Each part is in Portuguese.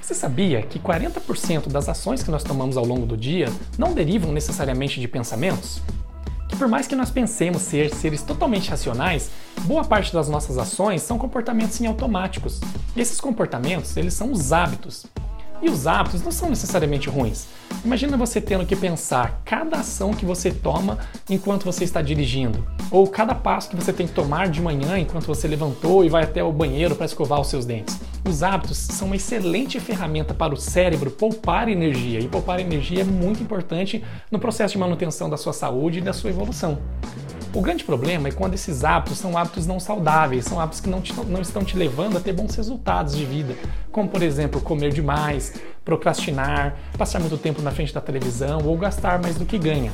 Você sabia que 40% das ações que nós tomamos ao longo do dia não derivam necessariamente de pensamentos? Que por mais que nós pensemos ser seres totalmente racionais, boa parte das nossas ações são comportamentos em automáticos. E esses comportamentos, eles são os hábitos. E os hábitos não são necessariamente ruins. Imagina você tendo que pensar cada ação que você toma enquanto você está dirigindo, ou cada passo que você tem que tomar de manhã enquanto você levantou e vai até o banheiro para escovar os seus dentes. Os hábitos são uma excelente ferramenta para o cérebro poupar energia, e poupar energia é muito importante no processo de manutenção da sua saúde e da sua evolução. O grande problema é quando esses hábitos são hábitos não saudáveis, são hábitos que não, te, não estão te levando a ter bons resultados de vida, como por exemplo comer demais, procrastinar, passar muito tempo na frente da televisão ou gastar mais do que ganha.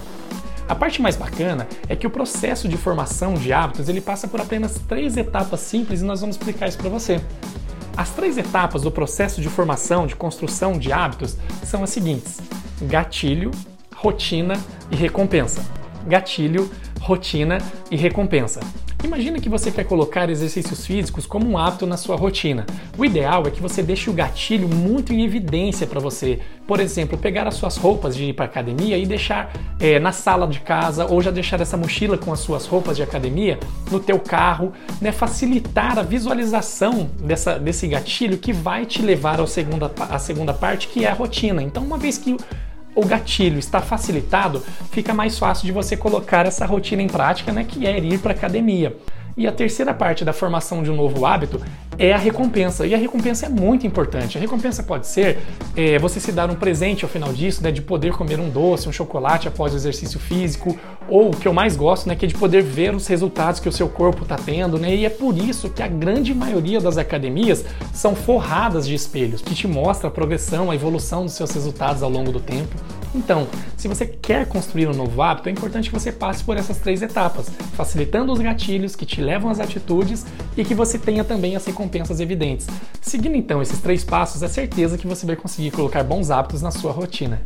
A parte mais bacana é que o processo de formação de hábitos ele passa por apenas três etapas simples e nós vamos explicar isso para você. As três etapas do processo de formação, de construção de hábitos são as seguintes: gatilho, rotina e recompensa. Gatilho, rotina e recompensa. Imagina que você quer colocar exercícios físicos como um hábito na sua rotina. O ideal é que você deixe o gatilho muito em evidência para você. Por exemplo, pegar as suas roupas de ir para academia e deixar é, na sala de casa ou já deixar essa mochila com as suas roupas de academia no teu carro, né? Facilitar a visualização dessa, desse gatilho que vai te levar à segunda, à segunda parte, que é a rotina. Então, uma vez que o gatilho está facilitado, fica mais fácil de você colocar essa rotina em prática, né, que é ir para academia. E a terceira parte da formação de um novo hábito é a recompensa. E a recompensa é muito importante. A recompensa pode ser é, você se dar um presente ao final disso, né, de poder comer um doce, um chocolate após o exercício físico, ou o que eu mais gosto, né, que é de poder ver os resultados que o seu corpo está tendo. Né, e é por isso que a grande maioria das academias são forradas de espelhos, que te mostra a progressão, a evolução dos seus resultados ao longo do tempo. Então, se você quer construir um novo hábito, é importante que você passe por essas três etapas, facilitando os gatilhos que te levam às atitudes e que você tenha também as recompensas evidentes. Seguindo então esses três passos, é certeza que você vai conseguir colocar bons hábitos na sua rotina.